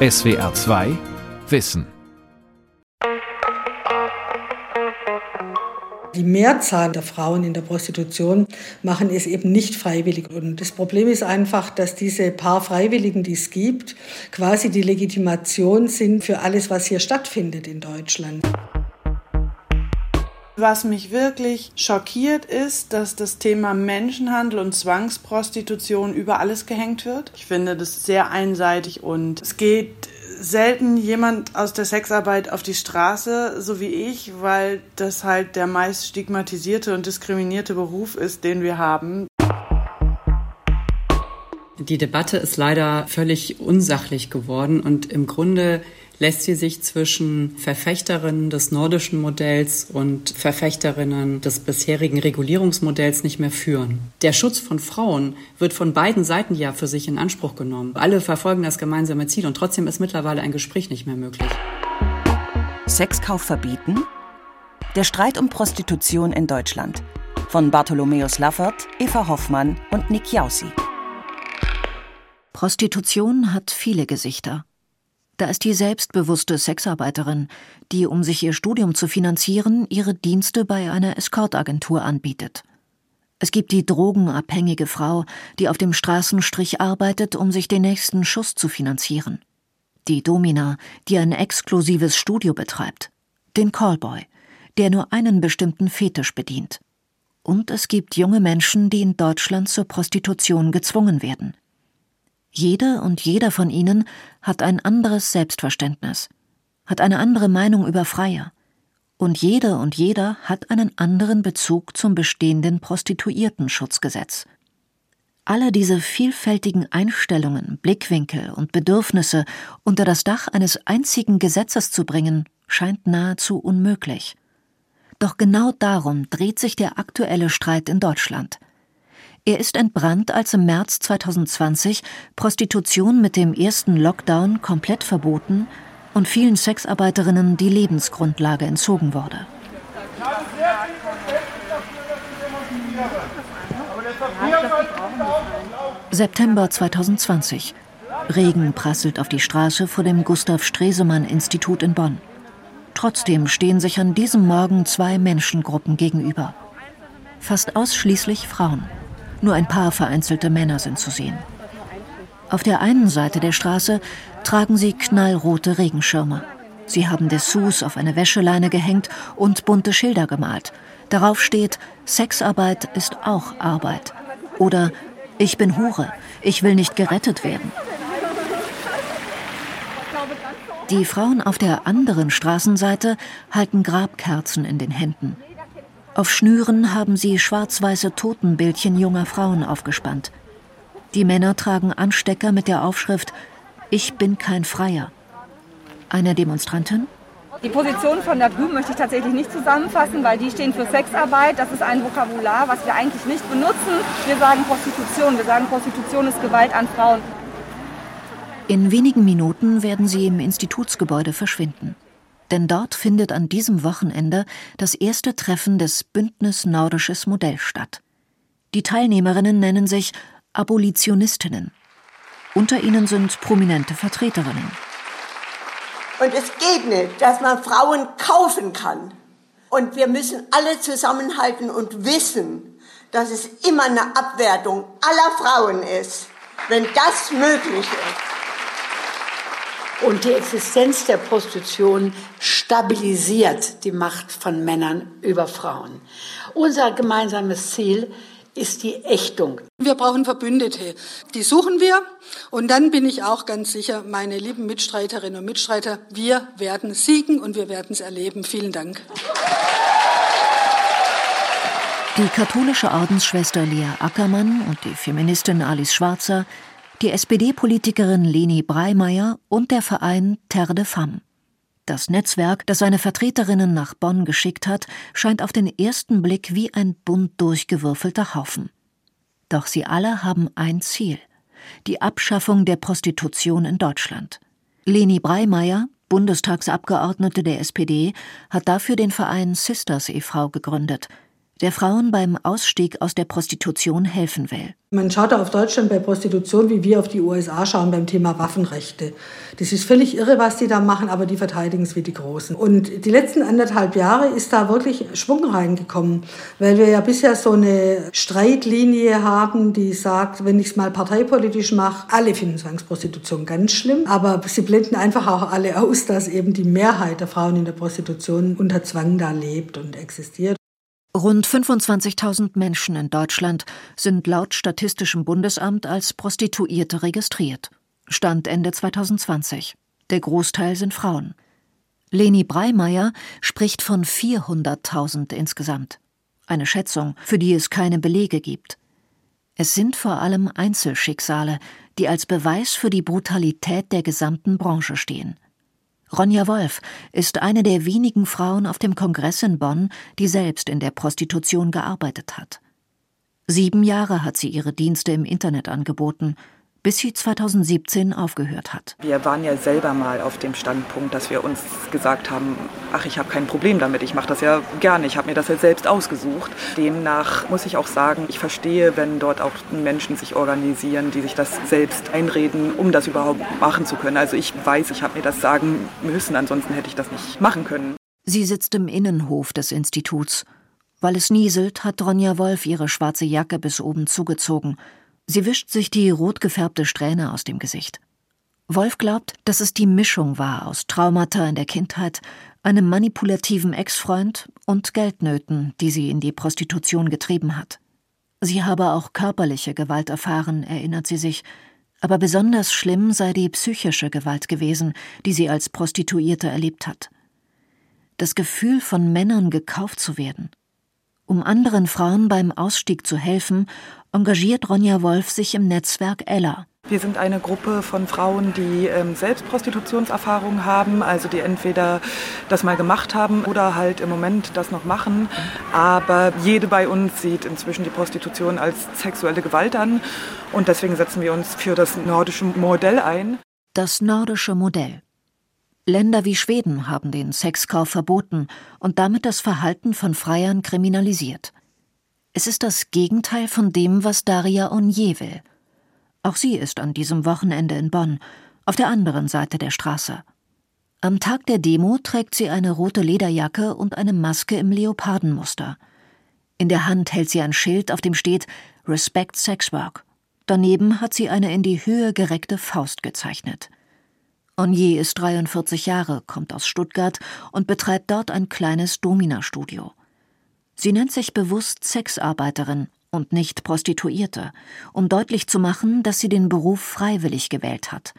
SWR 2 Wissen Die Mehrzahl der Frauen in der Prostitution machen es eben nicht freiwillig. Und das Problem ist einfach, dass diese paar Freiwilligen, die es gibt, quasi die Legitimation sind für alles, was hier stattfindet in Deutschland. Was mich wirklich schockiert ist, dass das Thema Menschenhandel und Zwangsprostitution über alles gehängt wird. Ich finde das sehr einseitig und es geht selten jemand aus der Sexarbeit auf die Straße, so wie ich, weil das halt der meist stigmatisierte und diskriminierte Beruf ist, den wir haben. Die Debatte ist leider völlig unsachlich geworden und im Grunde lässt sie sich zwischen Verfechterinnen des nordischen Modells und Verfechterinnen des bisherigen Regulierungsmodells nicht mehr führen. Der Schutz von Frauen wird von beiden Seiten ja für sich in Anspruch genommen. Alle verfolgen das gemeinsame Ziel und trotzdem ist mittlerweile ein Gespräch nicht mehr möglich. Sexkauf verbieten? Der Streit um Prostitution in Deutschland. Von Bartholomäus Laffert, Eva Hoffmann und Nick Jaussi. Prostitution hat viele Gesichter. Da ist die selbstbewusste Sexarbeiterin, die, um sich ihr Studium zu finanzieren, ihre Dienste bei einer Escortagentur anbietet. Es gibt die drogenabhängige Frau, die auf dem Straßenstrich arbeitet, um sich den nächsten Schuss zu finanzieren. Die Domina, die ein exklusives Studio betreibt. Den Callboy, der nur einen bestimmten Fetisch bedient. Und es gibt junge Menschen, die in Deutschland zur Prostitution gezwungen werden. Jede und jeder von ihnen hat ein anderes Selbstverständnis, hat eine andere Meinung über Freier. Und jede und jeder hat einen anderen Bezug zum bestehenden Prostituiertenschutzgesetz. Alle diese vielfältigen Einstellungen, Blickwinkel und Bedürfnisse unter das Dach eines einzigen Gesetzes zu bringen, scheint nahezu unmöglich. Doch genau darum dreht sich der aktuelle Streit in Deutschland. Er ist entbrannt, als im März 2020 Prostitution mit dem ersten Lockdown komplett verboten und vielen Sexarbeiterinnen die Lebensgrundlage entzogen wurde. September 2020. Regen prasselt auf die Straße vor dem Gustav Stresemann Institut in Bonn. Trotzdem stehen sich an diesem Morgen zwei Menschengruppen gegenüber. Fast ausschließlich Frauen. Nur ein paar vereinzelte Männer sind zu sehen. Auf der einen Seite der Straße tragen sie knallrote Regenschirme. Sie haben Dessous auf eine Wäscheleine gehängt und bunte Schilder gemalt. Darauf steht, Sexarbeit ist auch Arbeit. Oder ich bin Hure, ich will nicht gerettet werden. Die Frauen auf der anderen Straßenseite halten Grabkerzen in den Händen. Auf Schnüren haben sie schwarz-weiße Totenbildchen junger Frauen aufgespannt. Die Männer tragen Anstecker mit der Aufschrift Ich bin kein Freier. Eine Demonstrantin? Die Position von der Grünen möchte ich tatsächlich nicht zusammenfassen, weil die stehen für Sexarbeit. Das ist ein Vokabular, was wir eigentlich nicht benutzen. Wir sagen Prostitution. Wir sagen, Prostitution ist Gewalt an Frauen. In wenigen Minuten werden sie im Institutsgebäude verschwinden denn dort findet an diesem Wochenende das erste Treffen des Bündnis Nordisches Modell statt. Die Teilnehmerinnen nennen sich Abolitionistinnen. Unter ihnen sind prominente Vertreterinnen. Und es geht nicht, dass man Frauen kaufen kann. Und wir müssen alle zusammenhalten und wissen, dass es immer eine Abwertung aller Frauen ist, wenn das möglich ist. Und die Existenz der Prostitution stabilisiert die Macht von Männern über Frauen. Unser gemeinsames Ziel ist die Ächtung. Wir brauchen Verbündete. Die suchen wir. Und dann bin ich auch ganz sicher, meine lieben Mitstreiterinnen und Mitstreiter, wir werden siegen und wir werden es erleben. Vielen Dank. Die katholische Ordensschwester Lea Ackermann und die Feministin Alice Schwarzer die SPD-Politikerin Leni Breimeyer und der Verein Terre de Femme. Das Netzwerk, das seine Vertreterinnen nach Bonn geschickt hat, scheint auf den ersten Blick wie ein bunt durchgewürfelter Haufen. Doch sie alle haben ein Ziel die Abschaffung der Prostitution in Deutschland. Leni Breimeyer, Bundestagsabgeordnete der SPD, hat dafür den Verein Sisters e.V. gegründet. Der Frauen beim Ausstieg aus der Prostitution helfen will. Man schaut auf Deutschland bei Prostitution, wie wir auf die USA schauen beim Thema Waffenrechte. Das ist völlig irre, was die da machen, aber die verteidigen es wie die Großen. Und die letzten anderthalb Jahre ist da wirklich Schwung reingekommen, weil wir ja bisher so eine Streitlinie haben, die sagt, wenn ich es mal parteipolitisch mache, alle finden Zwangsprostitution ganz schlimm, aber sie blenden einfach auch alle aus, dass eben die Mehrheit der Frauen in der Prostitution unter Zwang da lebt und existiert. Rund 25.000 Menschen in Deutschland sind laut Statistischem Bundesamt als Prostituierte registriert. Stand Ende 2020. Der Großteil sind Frauen. Leni Breimeyer spricht von 400.000 insgesamt. Eine Schätzung, für die es keine Belege gibt. Es sind vor allem Einzelschicksale, die als Beweis für die Brutalität der gesamten Branche stehen. Ronja Wolf ist eine der wenigen Frauen auf dem Kongress in Bonn, die selbst in der Prostitution gearbeitet hat. Sieben Jahre hat sie ihre Dienste im Internet angeboten bis sie 2017 aufgehört hat. Wir waren ja selber mal auf dem Standpunkt, dass wir uns gesagt haben, ach, ich habe kein Problem damit, ich mache das ja gerne, ich habe mir das ja selbst ausgesucht. Demnach muss ich auch sagen, ich verstehe, wenn dort auch Menschen sich organisieren, die sich das selbst einreden, um das überhaupt machen zu können. Also ich weiß, ich habe mir das sagen müssen, ansonsten hätte ich das nicht machen können. Sie sitzt im Innenhof des Instituts. Weil es nieselt, hat Ronja Wolf ihre schwarze Jacke bis oben zugezogen – Sie wischt sich die rot gefärbte Strähne aus dem Gesicht. Wolf glaubt, dass es die Mischung war aus Traumata in der Kindheit, einem manipulativen Ex-Freund und Geldnöten, die sie in die Prostitution getrieben hat. Sie habe auch körperliche Gewalt erfahren, erinnert sie sich, aber besonders schlimm sei die psychische Gewalt gewesen, die sie als Prostituierte erlebt hat. Das Gefühl, von Männern gekauft zu werden. Um anderen Frauen beim Ausstieg zu helfen, engagiert Ronja Wolf sich im Netzwerk Ella. Wir sind eine Gruppe von Frauen, die ähm, selbst Prostitutionserfahrungen haben, also die entweder das mal gemacht haben oder halt im Moment das noch machen. Aber jede bei uns sieht inzwischen die Prostitution als sexuelle Gewalt an und deswegen setzen wir uns für das nordische Modell ein. Das nordische Modell. Länder wie Schweden haben den Sexkauf verboten und damit das Verhalten von Freiern kriminalisiert. Es ist das Gegenteil von dem, was Daria Onier will. Auch sie ist an diesem Wochenende in Bonn, auf der anderen Seite der Straße. Am Tag der Demo trägt sie eine rote Lederjacke und eine Maske im Leopardenmuster. In der Hand hält sie ein Schild, auf dem steht Respect Sex Work. Daneben hat sie eine in die Höhe gereckte Faust gezeichnet. Onier ist 43 Jahre, kommt aus Stuttgart und betreibt dort ein kleines Domina-Studio. Sie nennt sich bewusst Sexarbeiterin und nicht Prostituierte, um deutlich zu machen, dass sie den Beruf freiwillig gewählt hat.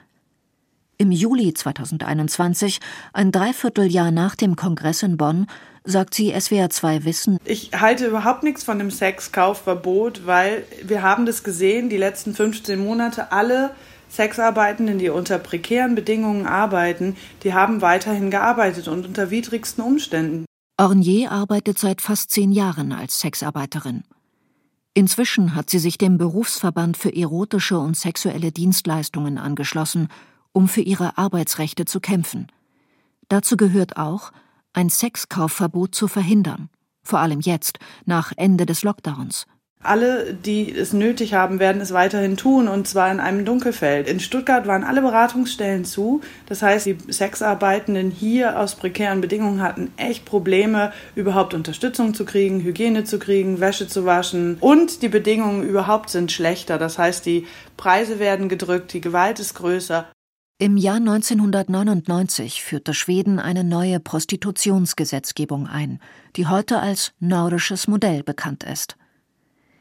Im Juli 2021, ein Dreivierteljahr nach dem Kongress in Bonn, sagt sie SWR 2 Wissen. Ich halte überhaupt nichts von dem Sexkaufverbot, weil wir haben das gesehen, die letzten 15 Monate, alle Sexarbeitenden, die unter prekären Bedingungen arbeiten, die haben weiterhin gearbeitet und unter widrigsten Umständen. Ornier arbeitet seit fast zehn Jahren als Sexarbeiterin. Inzwischen hat sie sich dem Berufsverband für erotische und sexuelle Dienstleistungen angeschlossen, um für ihre Arbeitsrechte zu kämpfen. Dazu gehört auch, ein Sexkaufverbot zu verhindern, vor allem jetzt, nach Ende des Lockdowns. Alle, die es nötig haben, werden es weiterhin tun und zwar in einem Dunkelfeld. In Stuttgart waren alle Beratungsstellen zu. Das heißt, die Sexarbeitenden hier aus prekären Bedingungen hatten echt Probleme, überhaupt Unterstützung zu kriegen, Hygiene zu kriegen, Wäsche zu waschen. Und die Bedingungen überhaupt sind schlechter. Das heißt, die Preise werden gedrückt, die Gewalt ist größer. Im Jahr 1999 führte Schweden eine neue Prostitutionsgesetzgebung ein, die heute als nordisches Modell bekannt ist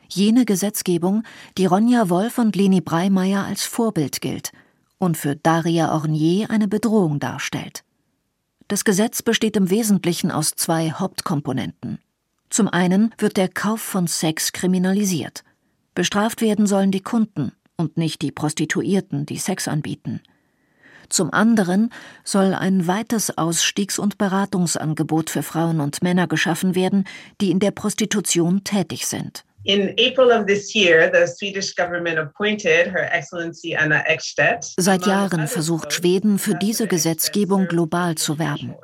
jene Gesetzgebung, die Ronja Wolf und Leni Breimeyer als Vorbild gilt und für Daria Ornier eine Bedrohung darstellt. Das Gesetz besteht im Wesentlichen aus zwei Hauptkomponenten. Zum einen wird der Kauf von Sex kriminalisiert. Bestraft werden sollen die Kunden und nicht die Prostituierten, die Sex anbieten. Zum anderen soll ein weites Ausstiegs- und Beratungsangebot für Frauen und Männer geschaffen werden, die in der Prostitution tätig sind. In April of this year, the Swedish government appointed Her Excellency Anna Ekstedt. Seit Jahren versucht Schweden für diese Gesetzgebung global zu werben.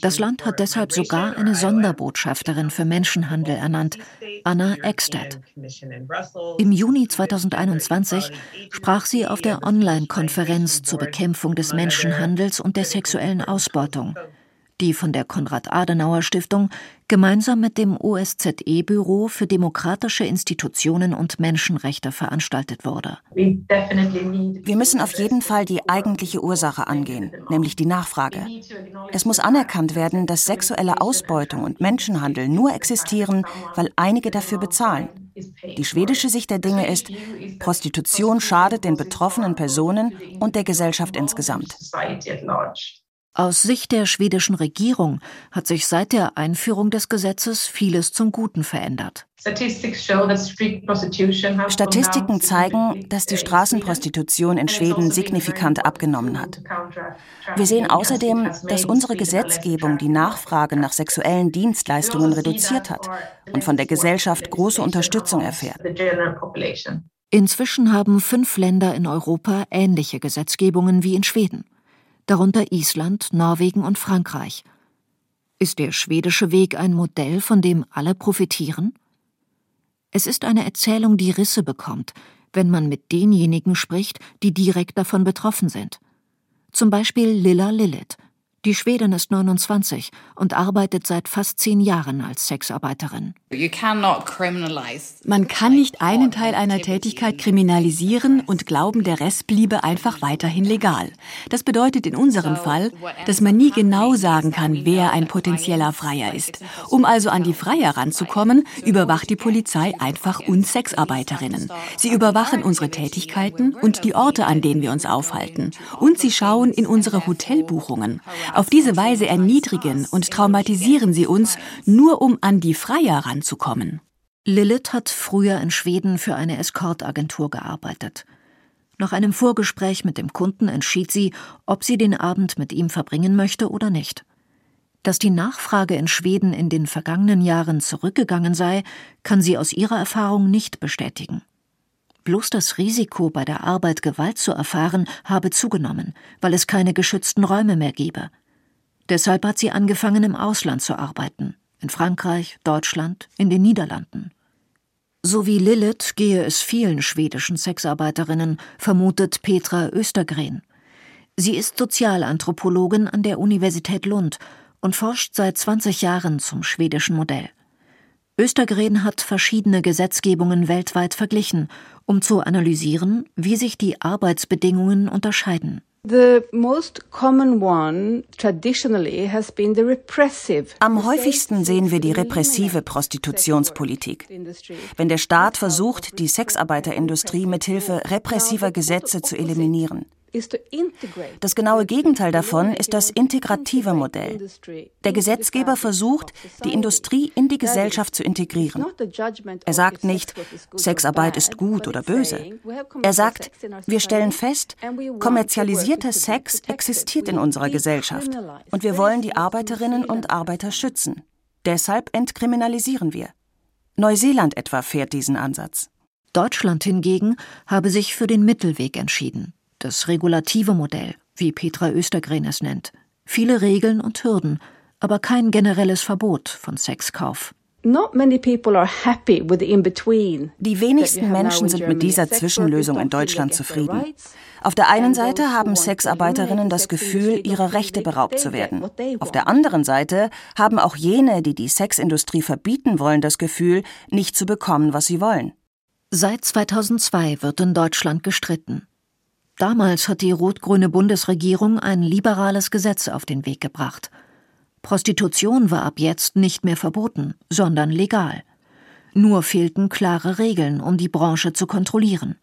Das Land hat deshalb sogar eine Sonderbotschafterin für Menschenhandel ernannt, Anna Ekstedt. Im Juni 2021 sprach sie auf der Online-Konferenz zur Bekämpfung des Menschenhandels und der sexuellen Ausbeutung die von der Konrad-Adenauer-Stiftung gemeinsam mit dem OSZE-Büro für demokratische Institutionen und Menschenrechte veranstaltet wurde. Wir müssen auf jeden Fall die eigentliche Ursache angehen, nämlich die Nachfrage. Es muss anerkannt werden, dass sexuelle Ausbeutung und Menschenhandel nur existieren, weil einige dafür bezahlen. Die schwedische Sicht der Dinge ist, Prostitution schadet den betroffenen Personen und der Gesellschaft insgesamt. Aus Sicht der schwedischen Regierung hat sich seit der Einführung des Gesetzes vieles zum Guten verändert. Statistiken zeigen, dass die Straßenprostitution in Schweden signifikant abgenommen hat. Wir sehen außerdem, dass unsere Gesetzgebung die Nachfrage nach sexuellen Dienstleistungen reduziert hat und von der Gesellschaft große Unterstützung erfährt. Inzwischen haben fünf Länder in Europa ähnliche Gesetzgebungen wie in Schweden darunter Island, Norwegen und Frankreich. Ist der schwedische Weg ein Modell, von dem alle profitieren? Es ist eine Erzählung, die Risse bekommt, wenn man mit denjenigen spricht, die direkt davon betroffen sind. Zum Beispiel Lilla Lilith, die Schwedin ist 29 und arbeitet seit fast zehn Jahren als Sexarbeiterin. Man kann nicht einen Teil einer Tätigkeit kriminalisieren und glauben, der Rest bliebe einfach weiterhin legal. Das bedeutet in unserem Fall, dass man nie genau sagen kann, wer ein potenzieller Freier ist. Um also an die Freier ranzukommen, überwacht die Polizei einfach uns Sexarbeiterinnen. Sie überwachen unsere Tätigkeiten und die Orte, an denen wir uns aufhalten. Und sie schauen in unsere Hotelbuchungen. Auf diese Weise erniedrigen und traumatisieren sie uns, nur um an die Freier ranzukommen. Lilith hat früher in Schweden für eine Escortagentur gearbeitet. Nach einem Vorgespräch mit dem Kunden entschied sie, ob sie den Abend mit ihm verbringen möchte oder nicht. Dass die Nachfrage in Schweden in den vergangenen Jahren zurückgegangen sei, kann sie aus ihrer Erfahrung nicht bestätigen. Bloß das Risiko, bei der Arbeit Gewalt zu erfahren, habe zugenommen, weil es keine geschützten Räume mehr gebe. Deshalb hat sie angefangen, im Ausland zu arbeiten. In Frankreich, Deutschland, in den Niederlanden. So wie Lilith gehe es vielen schwedischen Sexarbeiterinnen, vermutet Petra Östergren. Sie ist Sozialanthropologin an der Universität Lund und forscht seit 20 Jahren zum schwedischen Modell. Östergren hat verschiedene Gesetzgebungen weltweit verglichen, um zu analysieren, wie sich die Arbeitsbedingungen unterscheiden. Am häufigsten sehen wir die repressive Prostitutionspolitik. Wenn der Staat versucht, die Sexarbeiterindustrie mithilfe repressiver Gesetze zu eliminieren. Das genaue Gegenteil davon ist das integrative Modell. Der Gesetzgeber versucht, die Industrie in die Gesellschaft zu integrieren. Er sagt nicht, Sexarbeit ist gut oder böse. Er sagt, wir stellen fest, kommerzialisierter Sex existiert in unserer Gesellschaft und wir wollen die Arbeiterinnen und Arbeiter schützen. Deshalb entkriminalisieren wir. Neuseeland etwa fährt diesen Ansatz. Deutschland hingegen habe sich für den Mittelweg entschieden das regulative Modell, wie Petra Östergren es nennt. Viele Regeln und Hürden, aber kein generelles Verbot von Sexkauf. Die wenigsten Menschen sind mit dieser Zwischenlösung in Deutschland zufrieden. Auf der einen Seite haben Sexarbeiterinnen das Gefühl, ihrer Rechte beraubt zu werden. Auf der anderen Seite haben auch jene, die die Sexindustrie verbieten wollen, das Gefühl, nicht zu bekommen, was sie wollen. Seit 2002 wird in Deutschland gestritten. Damals hat die rot-grüne Bundesregierung ein liberales Gesetz auf den Weg gebracht. Prostitution war ab jetzt nicht mehr verboten, sondern legal. Nur fehlten klare Regeln, um die Branche zu kontrollieren.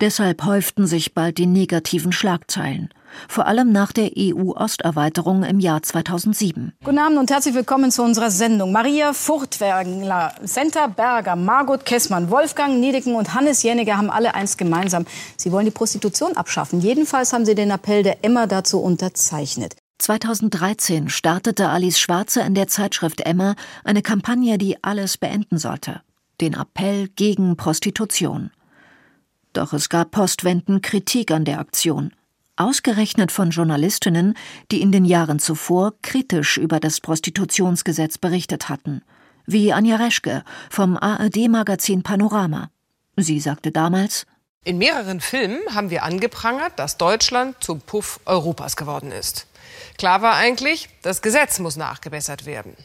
Deshalb häuften sich bald die negativen Schlagzeilen, vor allem nach der EU-Osterweiterung im Jahr 2007. Guten Abend und herzlich willkommen zu unserer Sendung. Maria Furtwängler, Senta Berger, Margot Kessmann, Wolfgang Niedecken und Hannes Jeniger haben alle eins gemeinsam. Sie wollen die Prostitution abschaffen. Jedenfalls haben sie den Appell der Emma dazu unterzeichnet. 2013 startete Alice Schwarze in der Zeitschrift Emma eine Kampagne, die alles beenden sollte. den Appell gegen Prostitution. Doch es gab postwendend Kritik an der Aktion, ausgerechnet von Journalistinnen, die in den Jahren zuvor kritisch über das Prostitutionsgesetz berichtet hatten, wie Anja Reschke vom ARD-Magazin Panorama. Sie sagte damals, in mehreren Filmen haben wir angeprangert, dass Deutschland zum Puff Europas geworden ist. Klar war eigentlich, das Gesetz muss nachgebessert werden.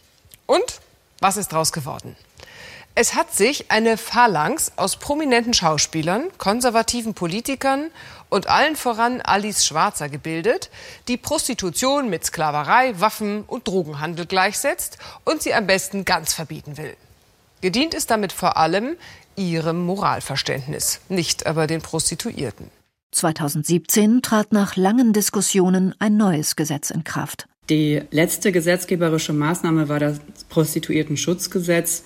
Und was ist daraus geworden? Es hat sich eine Phalanx aus prominenten Schauspielern, konservativen Politikern und allen voran Alice Schwarzer gebildet, die Prostitution mit Sklaverei, Waffen und Drogenhandel gleichsetzt und sie am besten ganz verbieten will. Gedient ist damit vor allem ihrem Moralverständnis, nicht aber den Prostituierten. 2017 trat nach langen Diskussionen ein neues Gesetz in Kraft. Die letzte gesetzgeberische Maßnahme war das Prostituiertenschutzgesetz.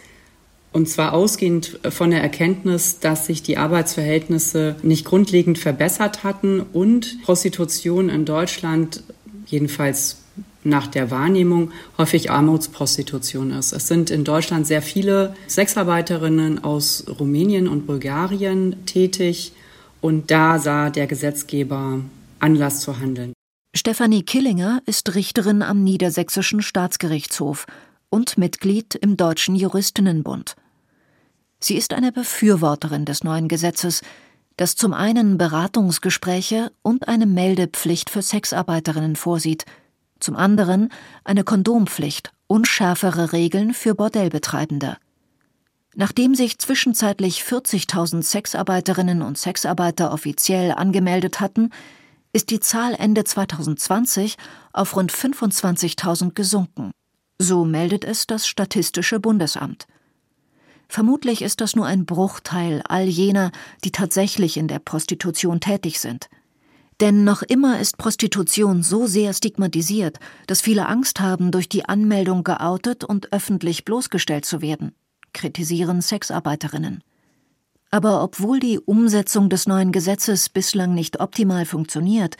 Und zwar ausgehend von der Erkenntnis, dass sich die Arbeitsverhältnisse nicht grundlegend verbessert hatten und Prostitution in Deutschland, jedenfalls nach der Wahrnehmung, häufig Armutsprostitution ist. Es sind in Deutschland sehr viele Sexarbeiterinnen aus Rumänien und Bulgarien tätig und da sah der Gesetzgeber Anlass zu handeln. Stefanie Killinger ist Richterin am Niedersächsischen Staatsgerichtshof und Mitglied im Deutschen Juristinnenbund. Sie ist eine Befürworterin des neuen Gesetzes, das zum einen Beratungsgespräche und eine Meldepflicht für Sexarbeiterinnen vorsieht, zum anderen eine Kondompflicht und schärfere Regeln für Bordellbetreibende. Nachdem sich zwischenzeitlich 40.000 Sexarbeiterinnen und Sexarbeiter offiziell angemeldet hatten, ist die Zahl Ende 2020 auf rund 25.000 gesunken. So meldet es das Statistische Bundesamt. Vermutlich ist das nur ein Bruchteil all jener, die tatsächlich in der Prostitution tätig sind. Denn noch immer ist Prostitution so sehr stigmatisiert, dass viele Angst haben, durch die Anmeldung geoutet und öffentlich bloßgestellt zu werden, kritisieren Sexarbeiterinnen. Aber obwohl die Umsetzung des neuen Gesetzes bislang nicht optimal funktioniert,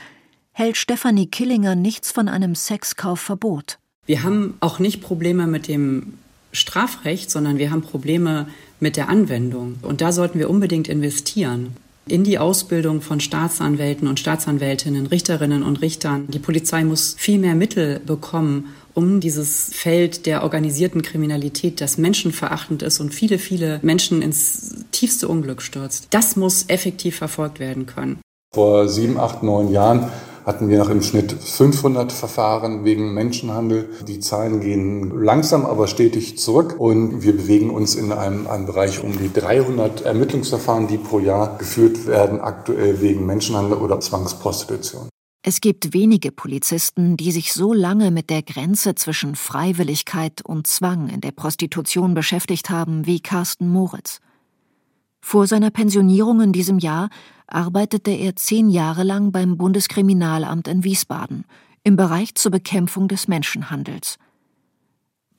hält Stefanie Killinger nichts von einem Sexkaufverbot. Wir haben auch nicht Probleme mit dem Strafrecht, sondern wir haben Probleme mit der Anwendung. Und da sollten wir unbedingt investieren in die Ausbildung von Staatsanwälten und Staatsanwältinnen, Richterinnen und Richtern. Die Polizei muss viel mehr Mittel bekommen, um dieses Feld der organisierten Kriminalität, das menschenverachtend ist und viele, viele Menschen ins tiefste Unglück stürzt. Das muss effektiv verfolgt werden können. Vor sieben, acht, neun Jahren hatten wir noch im Schnitt 500 Verfahren wegen Menschenhandel. Die Zahlen gehen langsam, aber stetig zurück und wir bewegen uns in einem, einem Bereich um die 300 Ermittlungsverfahren, die pro Jahr geführt werden, aktuell wegen Menschenhandel oder Zwangsprostitution. Es gibt wenige Polizisten, die sich so lange mit der Grenze zwischen Freiwilligkeit und Zwang in der Prostitution beschäftigt haben wie Carsten Moritz. Vor seiner Pensionierung in diesem Jahr arbeitete er zehn Jahre lang beim Bundeskriminalamt in Wiesbaden im Bereich zur Bekämpfung des Menschenhandels.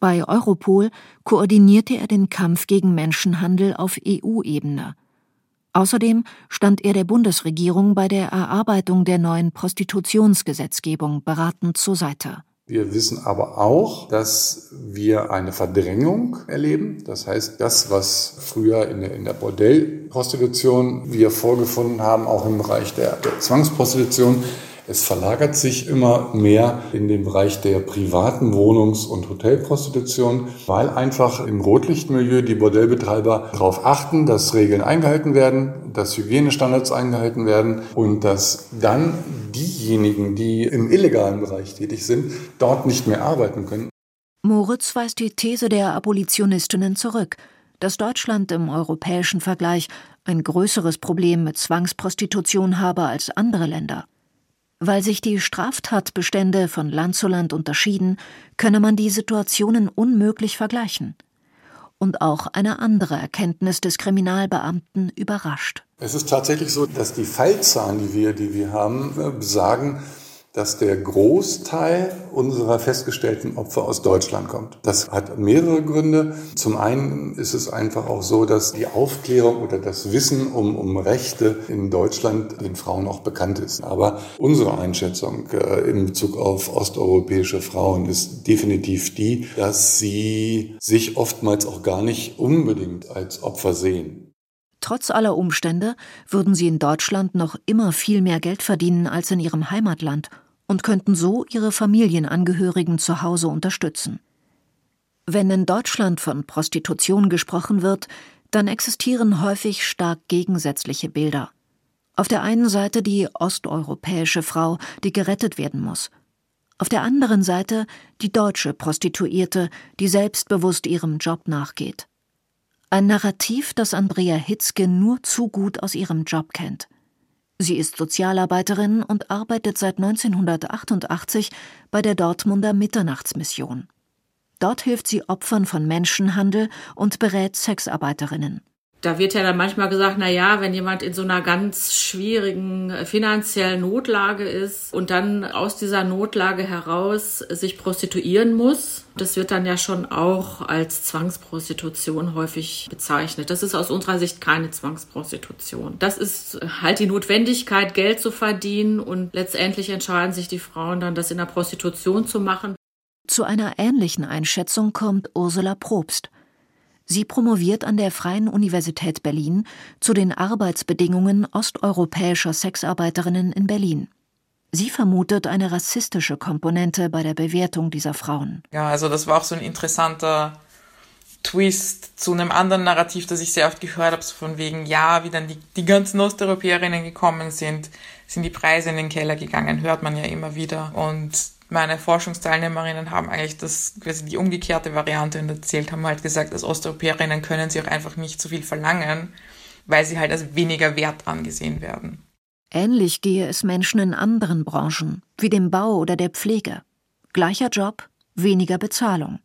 Bei Europol koordinierte er den Kampf gegen Menschenhandel auf EU-Ebene. Außerdem stand er der Bundesregierung bei der Erarbeitung der neuen Prostitutionsgesetzgebung beratend zur Seite. Wir wissen aber auch, dass wir eine Verdrängung erleben. Das heißt, das, was früher in der, in der Bordellprostitution wir vorgefunden haben, auch im Bereich der, der Zwangsprostitution, es verlagert sich immer mehr in den Bereich der privaten Wohnungs- und Hotelprostitution, weil einfach im Rotlichtmilieu die Bordellbetreiber darauf achten, dass Regeln eingehalten werden, dass Hygienestandards eingehalten werden und dass dann diejenigen, die im illegalen Bereich tätig sind, dort nicht mehr arbeiten können. Moritz weist die These der Abolitionistinnen zurück, dass Deutschland im europäischen Vergleich ein größeres Problem mit Zwangsprostitution habe als andere Länder. Weil sich die Straftatbestände von Land zu Land unterschieden, könne man die Situationen unmöglich vergleichen. Und auch eine andere Erkenntnis des Kriminalbeamten überrascht. Es ist tatsächlich so, dass die Fallzahlen, die wir, die wir haben, besagen, dass der Großteil unserer festgestellten Opfer aus Deutschland kommt. Das hat mehrere Gründe. Zum einen ist es einfach auch so, dass die Aufklärung oder das Wissen um, um Rechte in Deutschland den Frauen auch bekannt ist. Aber unsere Einschätzung äh, in Bezug auf osteuropäische Frauen ist definitiv die, dass sie sich oftmals auch gar nicht unbedingt als Opfer sehen. Trotz aller Umstände würden sie in Deutschland noch immer viel mehr Geld verdienen als in ihrem Heimatland und könnten so ihre Familienangehörigen zu Hause unterstützen. Wenn in Deutschland von Prostitution gesprochen wird, dann existieren häufig stark gegensätzliche Bilder. Auf der einen Seite die osteuropäische Frau, die gerettet werden muss. Auf der anderen Seite die deutsche Prostituierte, die selbstbewusst ihrem Job nachgeht. Ein Narrativ, das Andrea Hitzke nur zu gut aus ihrem Job kennt. Sie ist Sozialarbeiterin und arbeitet seit 1988 bei der Dortmunder Mitternachtsmission. Dort hilft sie Opfern von Menschenhandel und berät Sexarbeiterinnen da wird ja dann manchmal gesagt, na ja, wenn jemand in so einer ganz schwierigen finanziellen Notlage ist und dann aus dieser Notlage heraus sich prostituieren muss, das wird dann ja schon auch als Zwangsprostitution häufig bezeichnet. Das ist aus unserer Sicht keine Zwangsprostitution. Das ist halt die Notwendigkeit, Geld zu verdienen und letztendlich entscheiden sich die Frauen dann, das in der Prostitution zu machen. Zu einer ähnlichen Einschätzung kommt Ursula Probst. Sie promoviert an der Freien Universität Berlin zu den Arbeitsbedingungen osteuropäischer Sexarbeiterinnen in Berlin. Sie vermutet eine rassistische Komponente bei der Bewertung dieser Frauen. Ja, also das war auch so ein interessanter Twist zu einem anderen Narrativ, das ich sehr oft gehört habe, so von wegen, ja, wie dann die, die ganzen Osteuropäerinnen gekommen sind, sind die Preise in den Keller gegangen, hört man ja immer wieder. Und meine Forschungsteilnehmerinnen haben eigentlich das, quasi die umgekehrte Variante erzählt, haben halt gesagt, als Osteuropäerinnen können sie auch einfach nicht so viel verlangen, weil sie halt als weniger wert angesehen werden. Ähnlich gehe es Menschen in anderen Branchen, wie dem Bau oder der Pflege. Gleicher Job, weniger Bezahlung.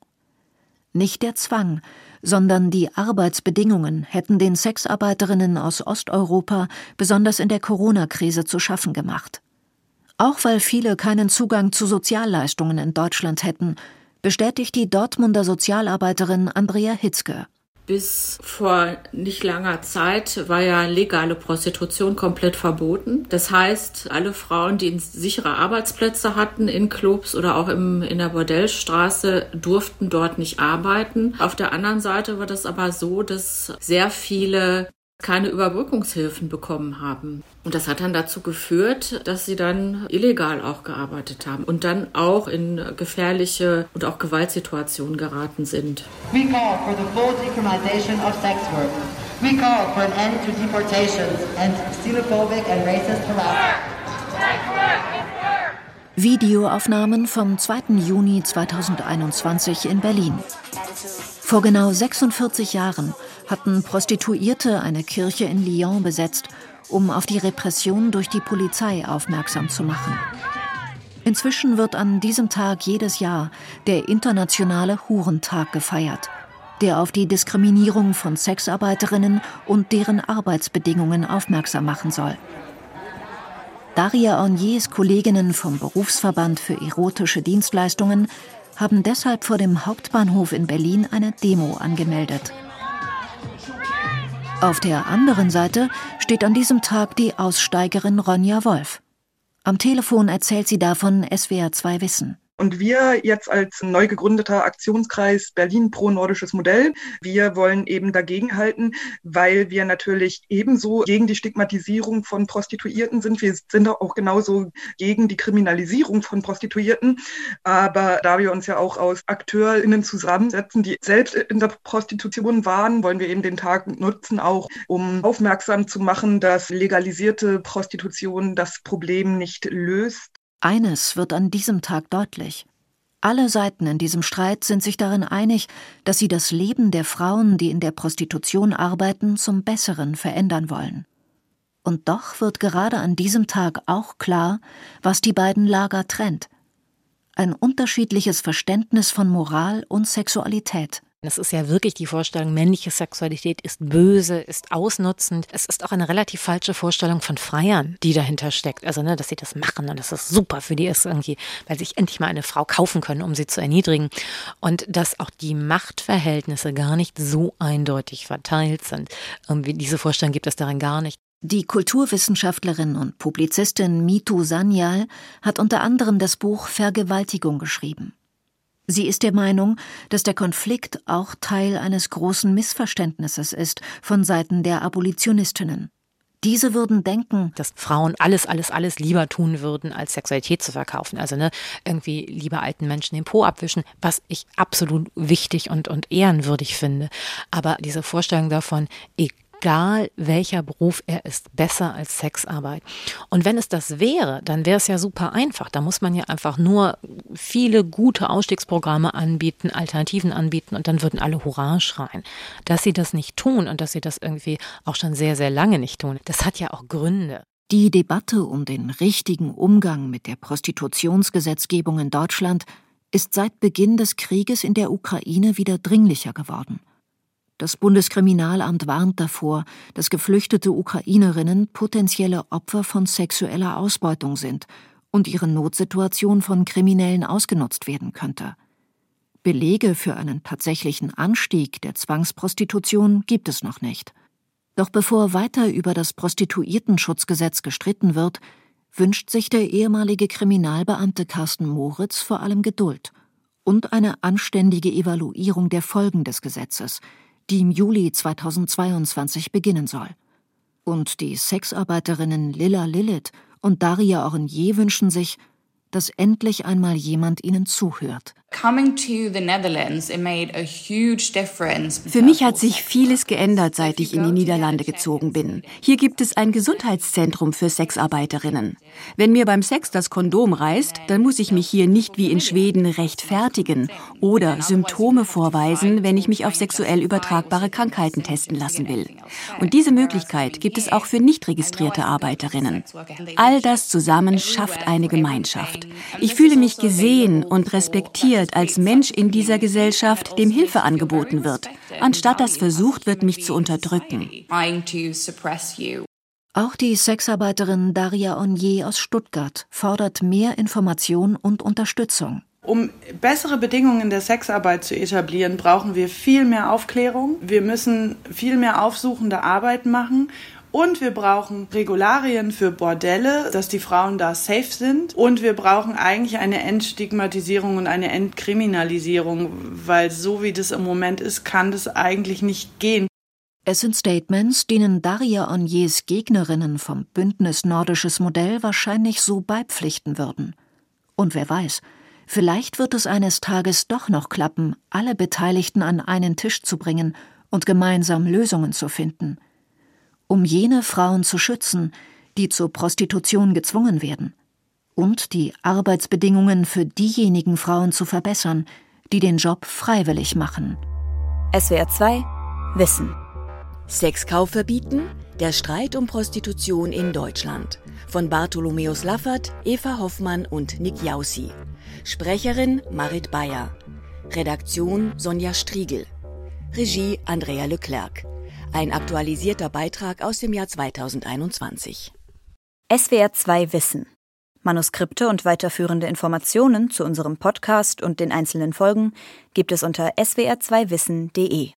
Nicht der Zwang, sondern die Arbeitsbedingungen hätten den Sexarbeiterinnen aus Osteuropa besonders in der Corona-Krise zu schaffen gemacht. Auch weil viele keinen Zugang zu Sozialleistungen in Deutschland hätten, bestätigt die Dortmunder Sozialarbeiterin Andrea Hitzke. Bis vor nicht langer Zeit war ja legale Prostitution komplett verboten. Das heißt, alle Frauen, die sichere Arbeitsplätze hatten in Clubs oder auch im, in der Bordellstraße, durften dort nicht arbeiten. Auf der anderen Seite war das aber so, dass sehr viele keine Überbrückungshilfen bekommen haben. Und das hat dann dazu geführt, dass sie dann illegal auch gearbeitet haben und dann auch in gefährliche und auch Gewaltsituationen geraten sind. We call for the full decriminalization of sex work. We call for an end to deportations and xenophobic and racist harassment. Videoaufnahmen vom 2. Juni 2021 in Berlin. Vor genau 46 Jahren hatten Prostituierte eine Kirche in Lyon besetzt, um auf die Repression durch die Polizei aufmerksam zu machen. Inzwischen wird an diesem Tag jedes Jahr der internationale Hurentag gefeiert, der auf die Diskriminierung von Sexarbeiterinnen und deren Arbeitsbedingungen aufmerksam machen soll. Daria Orniers Kolleginnen vom Berufsverband für erotische Dienstleistungen haben deshalb vor dem Hauptbahnhof in Berlin eine Demo angemeldet. Auf der anderen Seite steht an diesem Tag die Aussteigerin Ronja Wolf. Am Telefon erzählt sie davon SWR 2 Wissen. Und wir jetzt als neu gegründeter Aktionskreis Berlin pro nordisches Modell, wir wollen eben dagegenhalten, weil wir natürlich ebenso gegen die Stigmatisierung von Prostituierten sind. Wir sind auch genauso gegen die Kriminalisierung von Prostituierten. Aber da wir uns ja auch aus AkteurInnen zusammensetzen, die selbst in der Prostitution waren, wollen wir eben den Tag nutzen, auch um aufmerksam zu machen, dass legalisierte Prostitution das Problem nicht löst eines wird an diesem Tag deutlich. Alle Seiten in diesem Streit sind sich darin einig, dass sie das Leben der Frauen, die in der Prostitution arbeiten, zum Besseren verändern wollen. Und doch wird gerade an diesem Tag auch klar, was die beiden Lager trennt. Ein unterschiedliches Verständnis von Moral und Sexualität. Es ist ja wirklich die Vorstellung, männliche Sexualität ist böse, ist ausnutzend. Es ist auch eine relativ falsche Vorstellung von Freiern, die dahinter steckt. Also, ne, dass sie das machen und dass das super für die ist irgendwie, weil sie sich endlich mal eine Frau kaufen können, um sie zu erniedrigen. Und dass auch die Machtverhältnisse gar nicht so eindeutig verteilt sind. Irgendwie diese Vorstellung gibt es darin gar nicht. Die Kulturwissenschaftlerin und Publizistin Mitu Sanyal hat unter anderem das Buch Vergewaltigung geschrieben. Sie ist der Meinung, dass der Konflikt auch Teil eines großen Missverständnisses ist von Seiten der Abolitionistinnen. Diese würden denken, dass Frauen alles, alles, alles lieber tun würden, als Sexualität zu verkaufen. Also ne, irgendwie lieber alten Menschen den Po abwischen, was ich absolut wichtig und, und ehrenwürdig finde. Aber diese Vorstellung davon, egal egal welcher Beruf er ist, besser als Sexarbeit. Und wenn es das wäre, dann wäre es ja super einfach. Da muss man ja einfach nur viele gute Ausstiegsprogramme anbieten, Alternativen anbieten und dann würden alle Hurra schreien. Dass sie das nicht tun und dass sie das irgendwie auch schon sehr, sehr lange nicht tun, das hat ja auch Gründe. Die Debatte um den richtigen Umgang mit der Prostitutionsgesetzgebung in Deutschland ist seit Beginn des Krieges in der Ukraine wieder dringlicher geworden. Das Bundeskriminalamt warnt davor, dass geflüchtete Ukrainerinnen potenzielle Opfer von sexueller Ausbeutung sind und ihre Notsituation von Kriminellen ausgenutzt werden könnte. Belege für einen tatsächlichen Anstieg der Zwangsprostitution gibt es noch nicht. Doch bevor weiter über das Prostituiertenschutzgesetz gestritten wird, wünscht sich der ehemalige Kriminalbeamte Carsten Moritz vor allem Geduld und eine anständige Evaluierung der Folgen des Gesetzes, die im Juli 2022 beginnen soll. Und die Sexarbeiterinnen Lilla Lilith und Daria Ornier wünschen sich, dass endlich einmal jemand ihnen zuhört. Für mich hat sich vieles geändert, seit ich in die Niederlande gezogen bin. Hier gibt es ein Gesundheitszentrum für Sexarbeiterinnen. Wenn mir beim Sex das Kondom reißt, dann muss ich mich hier nicht wie in Schweden rechtfertigen oder Symptome vorweisen, wenn ich mich auf sexuell übertragbare Krankheiten testen lassen will. Und diese Möglichkeit gibt es auch für nicht registrierte Arbeiterinnen. All das zusammen schafft eine Gemeinschaft. Ich fühle mich gesehen und respektiert akzeptiert als Mensch in dieser Gesellschaft, dem Hilfe angeboten wird, anstatt dass versucht wird, mich zu unterdrücken. Auch die Sexarbeiterin Daria Onnier aus Stuttgart fordert mehr Information und Unterstützung. Um bessere Bedingungen in der Sexarbeit zu etablieren, brauchen wir viel mehr Aufklärung. Wir müssen viel mehr aufsuchende Arbeit machen und wir brauchen Regularien für Bordelle, dass die Frauen da safe sind. Und wir brauchen eigentlich eine Entstigmatisierung und eine Entkriminalisierung, weil so wie das im Moment ist, kann das eigentlich nicht gehen. Es sind Statements, denen Daria Onniers Gegnerinnen vom Bündnis Nordisches Modell wahrscheinlich so beipflichten würden. Und wer weiß, vielleicht wird es eines Tages doch noch klappen, alle Beteiligten an einen Tisch zu bringen und gemeinsam Lösungen zu finden – um jene Frauen zu schützen, die zur Prostitution gezwungen werden, und die Arbeitsbedingungen für diejenigen Frauen zu verbessern, die den Job freiwillig machen. SWR 2 Wissen. Sexkauf verbieten? Der Streit um Prostitution in Deutschland. Von Bartholomäus Laffert, Eva Hoffmann und Nick Jaussi. Sprecherin Marit Bayer. Redaktion Sonja Striegel. Regie Andrea Leclerc. Ein aktualisierter Beitrag aus dem Jahr 2021. SWR 2 Wissen. Manuskripte und weiterführende Informationen zu unserem Podcast und den einzelnen Folgen gibt es unter swr2wissen.de.